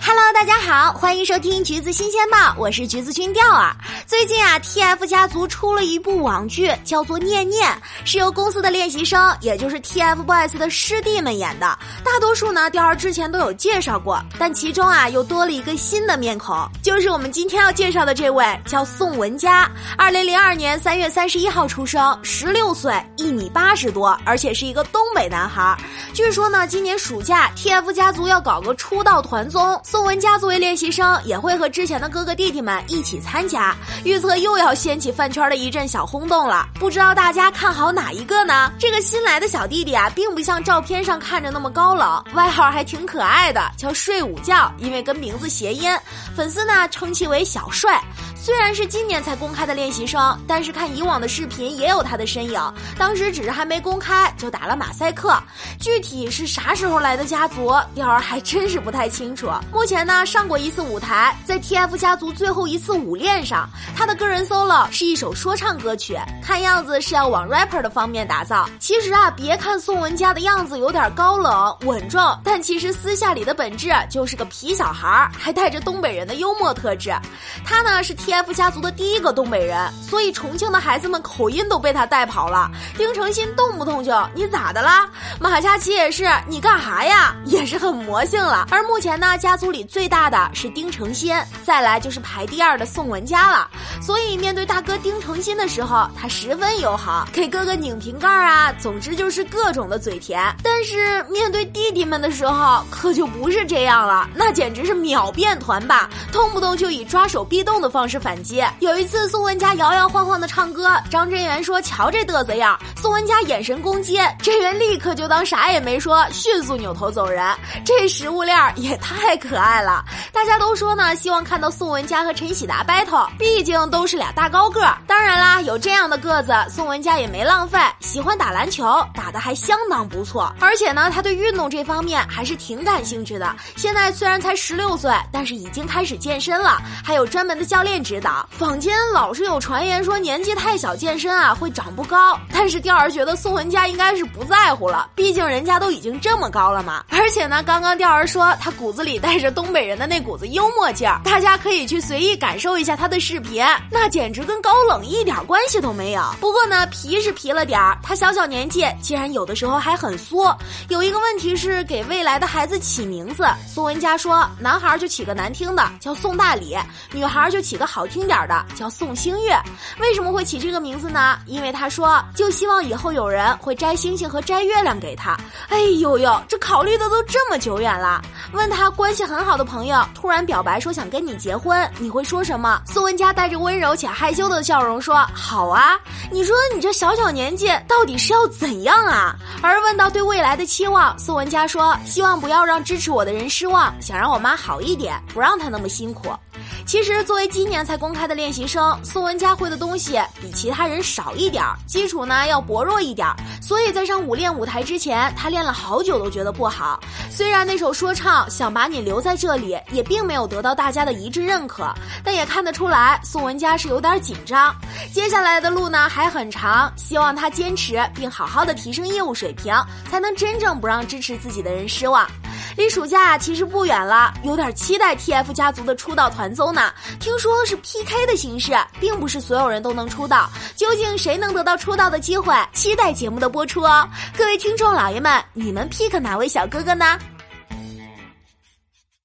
Hello，大家好，欢迎收听橘子新鲜报，我是橘子君钓儿。最近啊，TF 家族出了一部网剧，叫做《念念》，是由公司的练习生，也就是 TFBOYS 的师弟们演的。大多数呢，钓儿之前都有介绍过，但其中啊，又多了一个新的面孔，就是我们今天要介绍的这位，叫宋文佳。二零零二年三月三十一号出生，十六岁，一米八十多，而且是一个东北男孩。据说呢，今年暑假 TF 家族要搞个出道团综，宋文佳作为练习生，也会和之前的哥哥弟弟们一起参加。预测又要掀起饭圈的一阵小轰动了，不知道大家看好哪一个呢？这个新来的小弟弟啊，并不像照片上看着那么高冷，外号还挺可爱的，叫睡午觉，因为跟名字谐音，粉丝呢称其为小帅。虽然是今年才公开的练习生，但是看以往的视频也有他的身影。当时只是还没公开就打了马赛克，具体是啥时候来的家族，钓儿还真是不太清楚。目前呢上过一次舞台，在 TF 家族最后一次舞练上，他的个人 solo 是一首说唱歌曲，看样子是要往 rapper 的方面打造。其实啊，别看宋文佳的样子有点高冷稳重，但其实私下里的本质就是个皮小孩，还带着东北人的幽默特质。他呢是 TF 家族的第一个东北人，所以重庆的孩子们口音都被他带跑了。丁程鑫动不动就你咋的啦？马嘉祺也是你干哈呀？也是很魔性了。而目前呢，家族里最大的是丁程鑫，再来就是排第二的宋文佳了。所以面对大哥丁程鑫的时候，他十分友好，给哥哥拧瓶盖啊，总之就是各种的嘴甜。但是面对们的时候，可就不是这样了，那简直是秒变团霸，动不动就以抓手逼动的方式反击。有一次宋文佳摇摇晃晃的唱歌，张真源说：“瞧这嘚瑟样。”宋文佳眼神攻击，真源立刻就当啥也没说，迅速扭头走人。这食物链也太可爱了。大家都说呢，希望看到宋文佳和陈喜达 battle，毕竟都是俩大高个。当然啦，有这样的个子，宋文佳也没浪费，喜欢打篮球，打的还相当不错。而且呢，他对运动这方方面还是挺感兴趣的。现在虽然才十六岁，但是已经开始健身了，还有专门的教练指导。坊间老是有传言说年纪太小健身啊会长不高，但是钓儿觉得宋文佳应该是不在乎了，毕竟人家都已经这么高了嘛。而且呢，刚刚钓儿说他骨子里带着东北人的那股子幽默劲儿，大家可以去随意感受一下他的视频，那简直跟高冷一点关系都没有。不过呢，皮是皮了点儿，他小小年纪竟然有的时候还很缩。有一个问题是给未来的孩子起名字，宋文佳说，男孩就起个难听的叫宋大礼，女孩就起个好听点的叫宋星月。为什么会起这个名字呢？因为他说就希望以后有人会摘星星和摘月亮给他。哎呦呦，这考虑的都这么久远了。问他关系很好的朋友突然表白说想跟你结婚，你会说什么？宋文佳带着温柔且害羞的笑容说好啊。你说你这小小年纪到底是要怎样啊？而问到对未来的期望，宋文佳说希望不要让支持我的人失望，想让我妈好一点，不让她那么辛苦。其实，作为今年才公开的练习生，宋文佳会的东西比其他人少一点儿，基础呢要薄弱一点儿，所以在上舞练舞台之前，他练了好久都觉得不好。虽然那首说唱《想把你留在这里》也并没有得到大家的一致认可，但也看得出来宋文佳是有点紧张。接下来的路呢还很长，希望他坚持并好好的提升业务水平，才能真正不让支持自己的人失望。离暑假其实不远了，有点期待 TF 家族的出道团综呢。听说是 PK 的形式，并不是所有人都能出道。究竟谁能得到出道的机会？期待节目的播出哦！各位听众老爷们，你们 pick 哪位小哥哥呢？